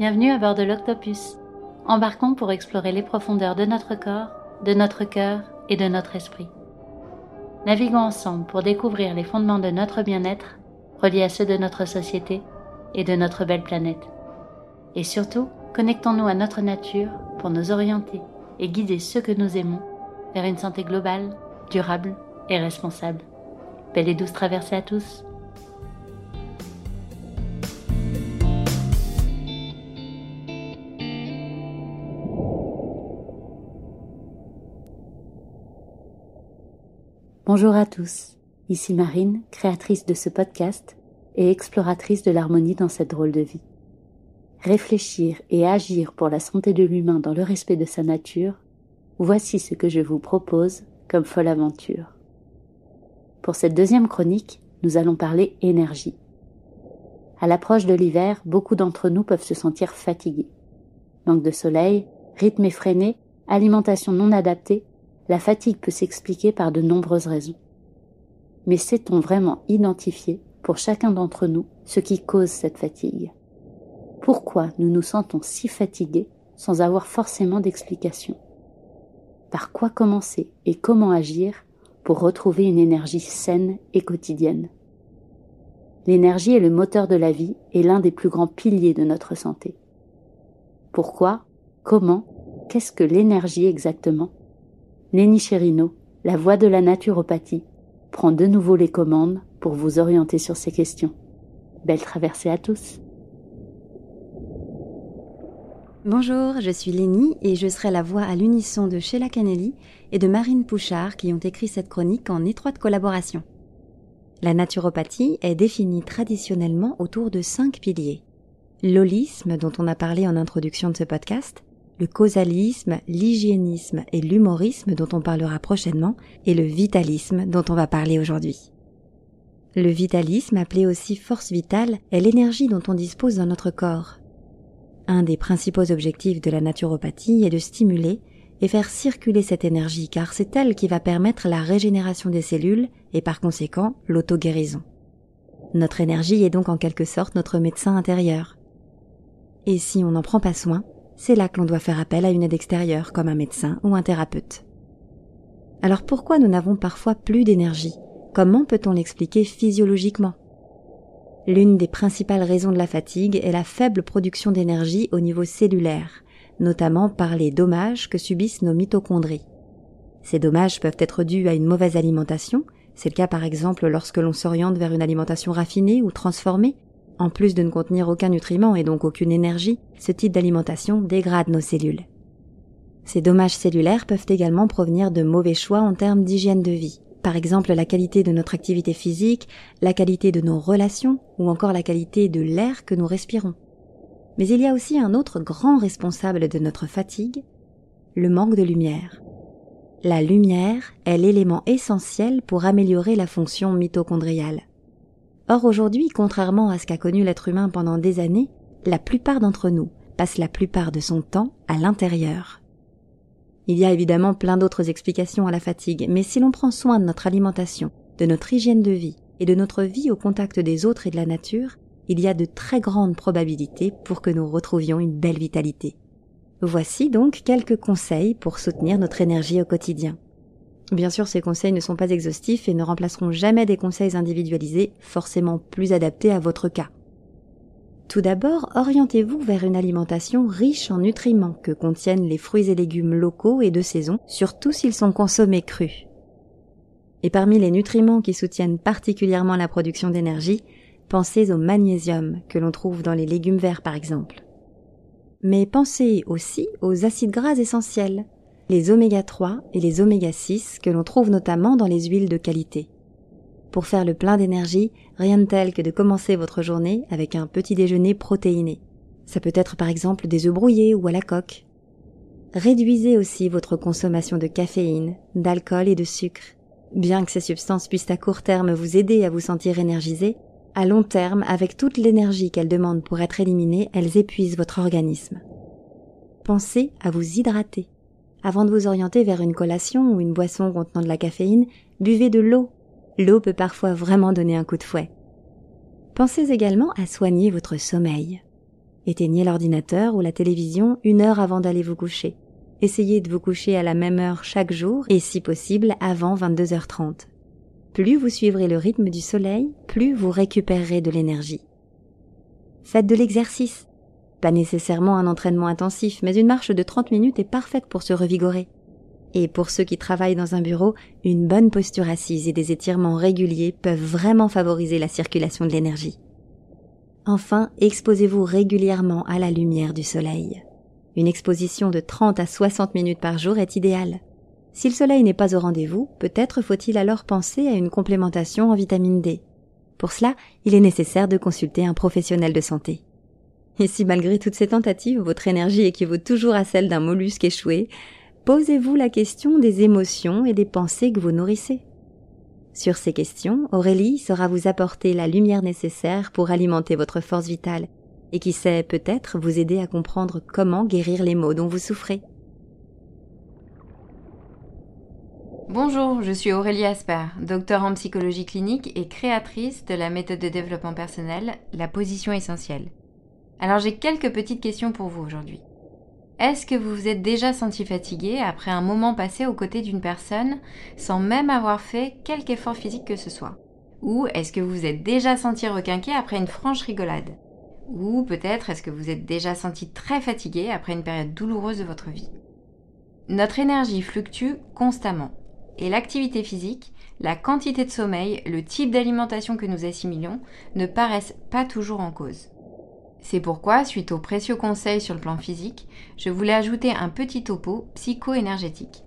Bienvenue à bord de l'Octopus. Embarquons pour explorer les profondeurs de notre corps, de notre cœur et de notre esprit. Naviguons ensemble pour découvrir les fondements de notre bien-être, reliés à ceux de notre société et de notre belle planète. Et surtout, connectons-nous à notre nature pour nous orienter et guider ceux que nous aimons vers une santé globale, durable et responsable. Belle et douce traversée à tous. Bonjour à tous, ici Marine, créatrice de ce podcast et exploratrice de l'harmonie dans cette drôle de vie. Réfléchir et agir pour la santé de l'humain dans le respect de sa nature, voici ce que je vous propose comme folle aventure. Pour cette deuxième chronique, nous allons parler énergie. À l'approche de l'hiver, beaucoup d'entre nous peuvent se sentir fatigués. Manque de soleil, rythme effréné, alimentation non adaptée, la fatigue peut s'expliquer par de nombreuses raisons. Mais sait-on vraiment identifier, pour chacun d'entre nous, ce qui cause cette fatigue? Pourquoi nous nous sentons si fatigués sans avoir forcément d'explication? Par quoi commencer et comment agir pour retrouver une énergie saine et quotidienne? L'énergie est le moteur de la vie et l'un des plus grands piliers de notre santé. Pourquoi? Comment? Qu'est-ce que l'énergie exactement? Lenny Cherino, la voix de la naturopathie, prend de nouveau les commandes pour vous orienter sur ces questions. Belle traversée à tous. Bonjour, je suis Lénie et je serai la voix à l'unisson de Sheila Canelli et de Marine Pouchard qui ont écrit cette chronique en étroite collaboration. La naturopathie est définie traditionnellement autour de cinq piliers. L'holisme dont on a parlé en introduction de ce podcast, le causalisme, l'hygiénisme et l'humorisme dont on parlera prochainement, et le vitalisme dont on va parler aujourd'hui. Le vitalisme, appelé aussi force vitale, est l'énergie dont on dispose dans notre corps. Un des principaux objectifs de la naturopathie est de stimuler et faire circuler cette énergie car c'est elle qui va permettre la régénération des cellules et par conséquent l'auto-guérison. Notre énergie est donc en quelque sorte notre médecin intérieur. Et si on n'en prend pas soin, c'est là que l'on doit faire appel à une aide extérieure comme un médecin ou un thérapeute. Alors pourquoi nous n'avons parfois plus d'énergie? Comment peut-on l'expliquer physiologiquement? L'une des principales raisons de la fatigue est la faible production d'énergie au niveau cellulaire, notamment par les dommages que subissent nos mitochondries. Ces dommages peuvent être dus à une mauvaise alimentation, c'est le cas par exemple lorsque l'on s'oriente vers une alimentation raffinée ou transformée, en plus de ne contenir aucun nutriment et donc aucune énergie, ce type d'alimentation dégrade nos cellules. Ces dommages cellulaires peuvent également provenir de mauvais choix en termes d'hygiène de vie. Par exemple, la qualité de notre activité physique, la qualité de nos relations ou encore la qualité de l'air que nous respirons. Mais il y a aussi un autre grand responsable de notre fatigue, le manque de lumière. La lumière est l'élément essentiel pour améliorer la fonction mitochondriale. Or aujourd'hui, contrairement à ce qu'a connu l'être humain pendant des années, la plupart d'entre nous passent la plupart de son temps à l'intérieur. Il y a évidemment plein d'autres explications à la fatigue, mais si l'on prend soin de notre alimentation, de notre hygiène de vie et de notre vie au contact des autres et de la nature, il y a de très grandes probabilités pour que nous retrouvions une belle vitalité. Voici donc quelques conseils pour soutenir notre énergie au quotidien. Bien sûr, ces conseils ne sont pas exhaustifs et ne remplaceront jamais des conseils individualisés, forcément plus adaptés à votre cas. Tout d'abord, orientez-vous vers une alimentation riche en nutriments que contiennent les fruits et légumes locaux et de saison, surtout s'ils sont consommés crus. Et parmi les nutriments qui soutiennent particulièrement la production d'énergie, pensez au magnésium que l'on trouve dans les légumes verts par exemple. Mais pensez aussi aux acides gras essentiels, les oméga 3 et les oméga 6 que l'on trouve notamment dans les huiles de qualité. Pour faire le plein d'énergie, rien de tel que de commencer votre journée avec un petit déjeuner protéiné. Ça peut être par exemple des œufs brouillés ou à la coque. Réduisez aussi votre consommation de caféine, d'alcool et de sucre. Bien que ces substances puissent à court terme vous aider à vous sentir énergisé, à long terme, avec toute l'énergie qu'elles demandent pour être éliminées, elles épuisent votre organisme. Pensez à vous hydrater. Avant de vous orienter vers une collation ou une boisson contenant de la caféine, buvez de l'eau. L'eau peut parfois vraiment donner un coup de fouet. Pensez également à soigner votre sommeil. Éteignez l'ordinateur ou la télévision une heure avant d'aller vous coucher. Essayez de vous coucher à la même heure chaque jour et si possible avant 22h30. Plus vous suivrez le rythme du soleil, plus vous récupérerez de l'énergie. Faites de l'exercice. Pas nécessairement un entraînement intensif, mais une marche de 30 minutes est parfaite pour se revigorer. Et pour ceux qui travaillent dans un bureau, une bonne posture assise et des étirements réguliers peuvent vraiment favoriser la circulation de l'énergie. Enfin, exposez-vous régulièrement à la lumière du soleil. Une exposition de 30 à 60 minutes par jour est idéale. Si le soleil n'est pas au rendez-vous, peut-être faut-il alors penser à une complémentation en vitamine D. Pour cela, il est nécessaire de consulter un professionnel de santé. Et si malgré toutes ces tentatives, votre énergie équivaut toujours à celle d'un mollusque échoué, posez-vous la question des émotions et des pensées que vous nourrissez. Sur ces questions, Aurélie saura vous apporter la lumière nécessaire pour alimenter votre force vitale et qui sait peut-être vous aider à comprendre comment guérir les maux dont vous souffrez. Bonjour, je suis Aurélie Asper, docteur en psychologie clinique et créatrice de la méthode de développement personnel, la position essentielle. Alors j'ai quelques petites questions pour vous aujourd'hui. Est-ce que vous vous êtes déjà senti fatigué après un moment passé aux côtés d'une personne sans même avoir fait quelque effort physique que ce soit? Ou est-ce que vous vous êtes déjà senti requinqué après une franche rigolade? Ou peut-être est-ce que vous êtes déjà senti très fatigué après une période douloureuse de votre vie? Notre énergie fluctue constamment et l'activité physique, la quantité de sommeil, le type d'alimentation que nous assimilons ne paraissent pas toujours en cause. C'est pourquoi, suite aux précieux conseils sur le plan physique, je voulais ajouter un petit topo psycho-énergétique.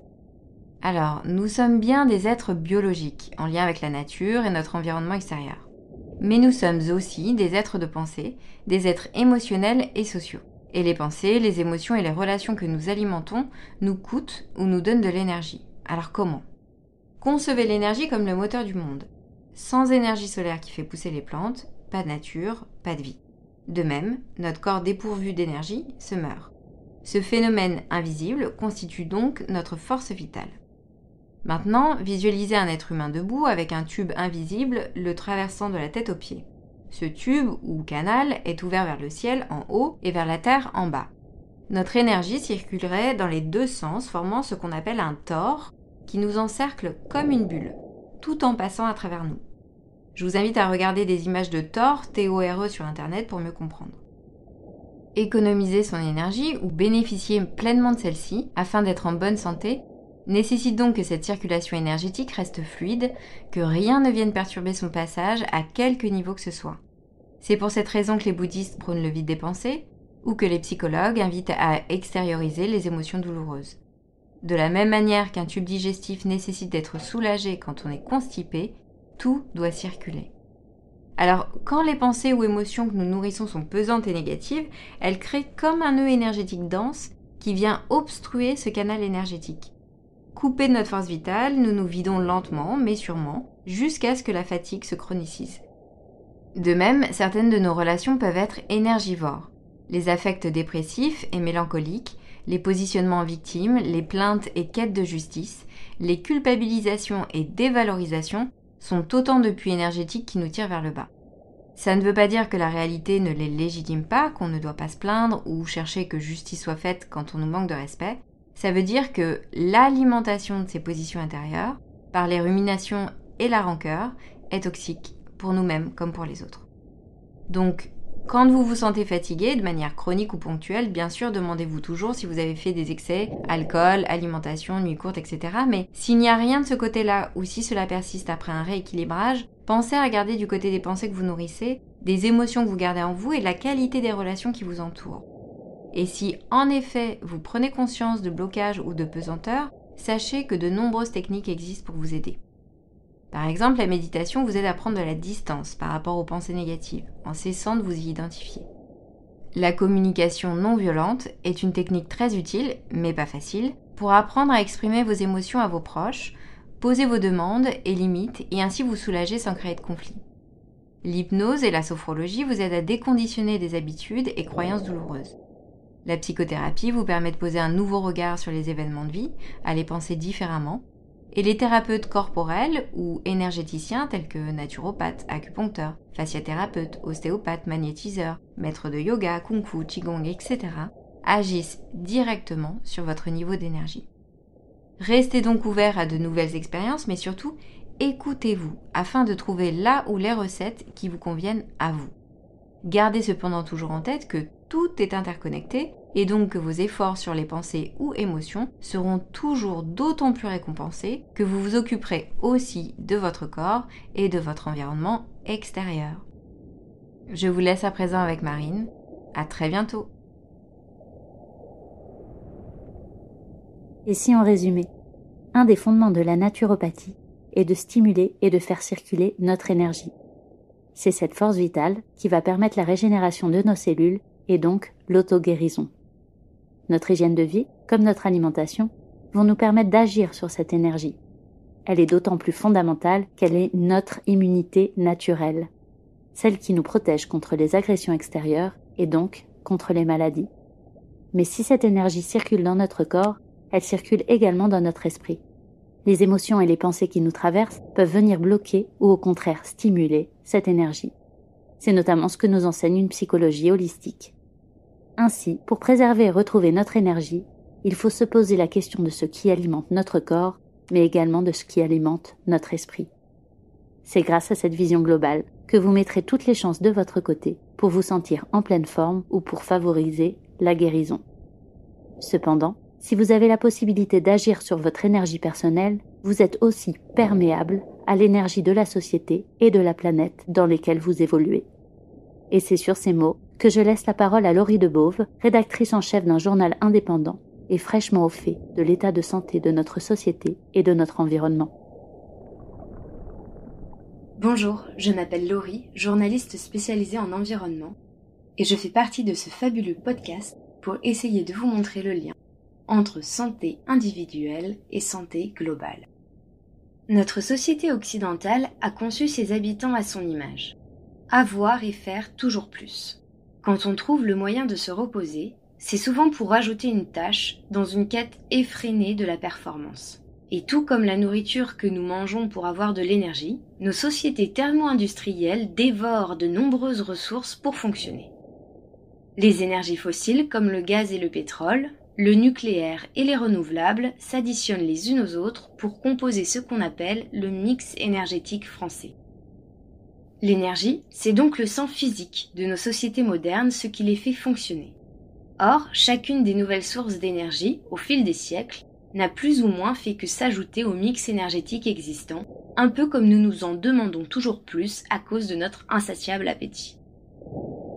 Alors, nous sommes bien des êtres biologiques, en lien avec la nature et notre environnement extérieur. Mais nous sommes aussi des êtres de pensée, des êtres émotionnels et sociaux. Et les pensées, les émotions et les relations que nous alimentons nous coûtent ou nous donnent de l'énergie. Alors comment? Concevez l'énergie comme le moteur du monde. Sans énergie solaire qui fait pousser les plantes, pas de nature, pas de vie. De même, notre corps dépourvu d'énergie se meurt. Ce phénomène invisible constitue donc notre force vitale. Maintenant, visualisez un être humain debout avec un tube invisible le traversant de la tête aux pieds. Ce tube ou canal est ouvert vers le ciel en haut et vers la terre en bas. Notre énergie circulerait dans les deux sens formant ce qu'on appelle un tore qui nous encercle comme une bulle, tout en passant à travers nous. Je vous invite à regarder des images de Thor, T-O-R-E sur Internet pour mieux comprendre. Économiser son énergie ou bénéficier pleinement de celle-ci afin d'être en bonne santé nécessite donc que cette circulation énergétique reste fluide, que rien ne vienne perturber son passage à quelque niveau que ce soit. C'est pour cette raison que les bouddhistes prônent le vide des pensées ou que les psychologues invitent à extérioriser les émotions douloureuses. De la même manière qu'un tube digestif nécessite d'être soulagé quand on est constipé, tout doit circuler. Alors, quand les pensées ou émotions que nous nourrissons sont pesantes et négatives, elles créent comme un nœud énergétique dense qui vient obstruer ce canal énergétique. Coupé de notre force vitale, nous nous vidons lentement mais sûrement jusqu'à ce que la fatigue se chronicise. De même, certaines de nos relations peuvent être énergivores. Les affects dépressifs et mélancoliques les positionnements en victime, les plaintes et quêtes de justice, les culpabilisations et dévalorisations sont autant de puits énergétiques qui nous tirent vers le bas. Ça ne veut pas dire que la réalité ne les légitime pas, qu'on ne doit pas se plaindre ou chercher que justice soit faite quand on nous manque de respect. Ça veut dire que l'alimentation de ces positions intérieures, par les ruminations et la rancœur, est toxique pour nous-mêmes comme pour les autres. Donc, quand vous vous sentez fatigué de manière chronique ou ponctuelle, bien sûr, demandez-vous toujours si vous avez fait des excès, alcool, alimentation, nuit courte, etc. Mais s'il n'y a rien de ce côté-là ou si cela persiste après un rééquilibrage, pensez à regarder du côté des pensées que vous nourrissez, des émotions que vous gardez en vous et de la qualité des relations qui vous entourent. Et si en effet vous prenez conscience de blocage ou de pesanteur, sachez que de nombreuses techniques existent pour vous aider. Par exemple, la méditation vous aide à prendre de la distance par rapport aux pensées négatives, en cessant de vous y identifier. La communication non violente est une technique très utile, mais pas facile, pour apprendre à exprimer vos émotions à vos proches, poser vos demandes et limites et ainsi vous soulager sans créer de conflit. L'hypnose et la sophrologie vous aident à déconditionner des habitudes et croyances douloureuses. La psychothérapie vous permet de poser un nouveau regard sur les événements de vie, à les penser différemment, Et les thérapeutes corporels ou énergéticiens tels que naturopathes, acupuncteurs, fasciathérapeutes, ostéopathes, magnétiseurs, maîtres de yoga, kung fu, qigong, etc. agissent directement sur votre niveau d'énergie. Restez donc ouvert à de nouvelles expériences, mais surtout écoutez-vous afin de trouver là où les recettes qui vous conviennent à vous. Gardez cependant toujours en tête que tout est interconnecté et donc que vos efforts sur les pensées ou émotions seront toujours d'autant plus récompensés que vous vous occuperez aussi de votre corps et de votre environnement extérieur. Je vous laisse à présent avec Marine. À très bientôt. Et si on résumait Un des fondements de la naturopathie est de stimuler et de faire circuler notre énergie. C'est cette force vitale qui va permettre la régénération de nos cellules et donc l'auto-guérison. Notre hygiène de vie, comme notre alimentation, vont nous permettre d'agir sur cette énergie. Elle est d'autant plus fondamentale qu'elle est notre immunité naturelle, celle qui nous protège contre les agressions extérieures et donc contre les maladies. Mais si cette énergie circule dans notre corps, elle circule également dans notre esprit. Les émotions et les pensées qui nous traversent peuvent venir bloquer ou au contraire stimuler cette énergie. C'est notamment ce que nous enseigne une psychologie holistique. Ainsi, pour préserver et retrouver notre énergie, il faut se poser la question de ce qui alimente notre corps, mais également de ce qui alimente notre esprit. C'est grâce à cette vision globale que vous mettrez toutes les chances de votre côté pour vous sentir en pleine forme ou pour favoriser la guérison. Cependant, si vous avez la possibilité d'agir sur votre énergie personnelle, vous êtes aussi perméable à l'énergie de la société et de la planète dans lesquelles vous évoluez. Et c'est sur ces mots que je laisse la parole à Laurie Debove, rédactrice en chef d'un journal indépendant et fraîchement au fait de l'état de santé de notre société et de notre environnement. Bonjour, je m'appelle Laurie, journaliste spécialisée en environnement, et je fais partie de ce fabuleux podcast pour essayer de vous montrer le lien entre santé individuelle et santé globale. Notre société occidentale a conçu ses habitants à son image. Avoir et faire toujours plus. Quand on trouve le moyen de se reposer, c'est souvent pour rajouter une tâche dans une quête effrénée de la performance. Et tout comme la nourriture que nous mangeons pour avoir de l'énergie, nos sociétés thermo-industrielles dévorent de nombreuses ressources pour fonctionner. Les énergies fossiles comme le gaz et le pétrole, le nucléaire et les renouvelables s'additionnent les unes aux autres pour composer ce qu'on appelle le mix énergétique français. L'énergie, c'est donc le sang physique de nos sociétés modernes, ce qui les fait fonctionner. Or, chacune des nouvelles sources d'énergie, au fil des siècles, n'a plus ou moins fait que s'ajouter au mix énergétique existant, un peu comme nous nous en demandons toujours plus à cause de notre insatiable appétit.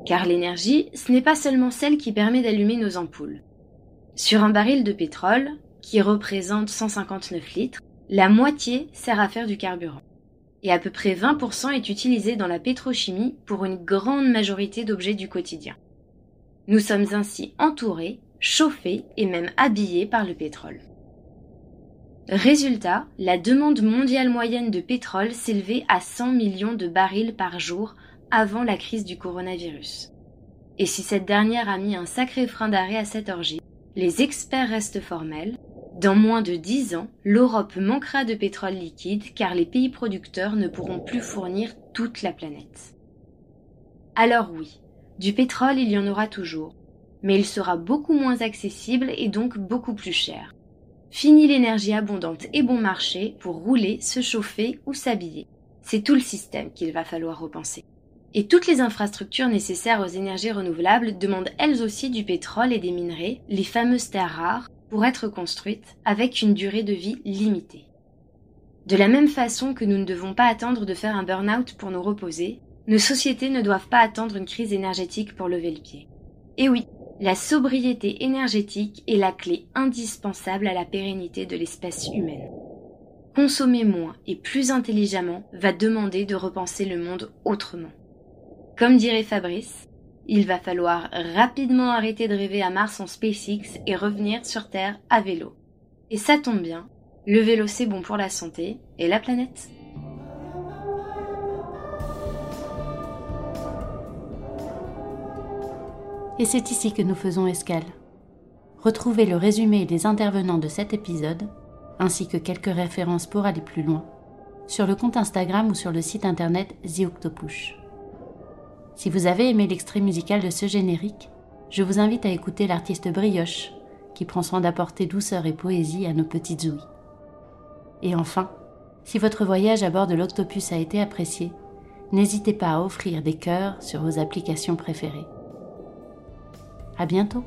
Car l'énergie, ce n'est pas seulement celle qui permet d'allumer nos ampoules. Sur un baril de pétrole, qui représente 159 litres, la moitié sert à faire du carburant. Et à peu près 20% est utilisé dans la pétrochimie pour une grande majorité d'objets du quotidien. Nous sommes ainsi entourés, chauffés et même habillés par le pétrole. Résultat, la demande mondiale moyenne de pétrole s'élevait à 100 millions de barils par jour avant la crise du coronavirus. Et si cette dernière a mis un sacré frein d'arrêt à cette orgie, les experts restent formels. Dans moins de dix ans, l'Europe manquera de pétrole liquide car les pays producteurs ne pourront plus fournir toute la planète. Alors oui, du pétrole il y en aura toujours, mais il sera beaucoup moins accessible et donc beaucoup plus cher. Fini l'énergie abondante et bon marché pour rouler, se chauffer ou s'habiller. C'est tout le système qu'il va falloir repenser. Et toutes les infrastructures nécessaires aux énergies renouvelables demandent elles aussi du pétrole et des minerais, les fameuses terres rares, pour être construites avec une durée de vie limitée. De la même façon que nous ne devons pas attendre de faire un burn-out pour nous reposer, nos sociétés ne doivent pas attendre une crise énergétique pour lever le pied. Et oui, la sobriété énergétique est la clé indispensable à la pérennité de l'espèce humaine. Consommer moins et plus intelligemment va demander de repenser le monde autrement. Comme dirait Fabrice, il va falloir rapidement arrêter de rêver à Mars en SpaceX et revenir sur Terre à vélo. Et ça tombe bien, le vélo c'est bon pour la santé et la planète. Et c'est ici que nous faisons escale. Retrouvez le résumé des intervenants de cet épisode ainsi que quelques références pour aller plus loin, sur le compte Instagram ou sur le site internet The. Si vous avez aimé l'extrait musical de ce générique, je vous invite à écouter l'artiste Brioche, qui prend soin d'apporter douceur et poésie à nos petites ouïes. Et enfin, si votre voyage à bord de l'Octopus a été apprécié, n'hésitez pas à offrir des cœurs sur vos applications préférées. À bientôt!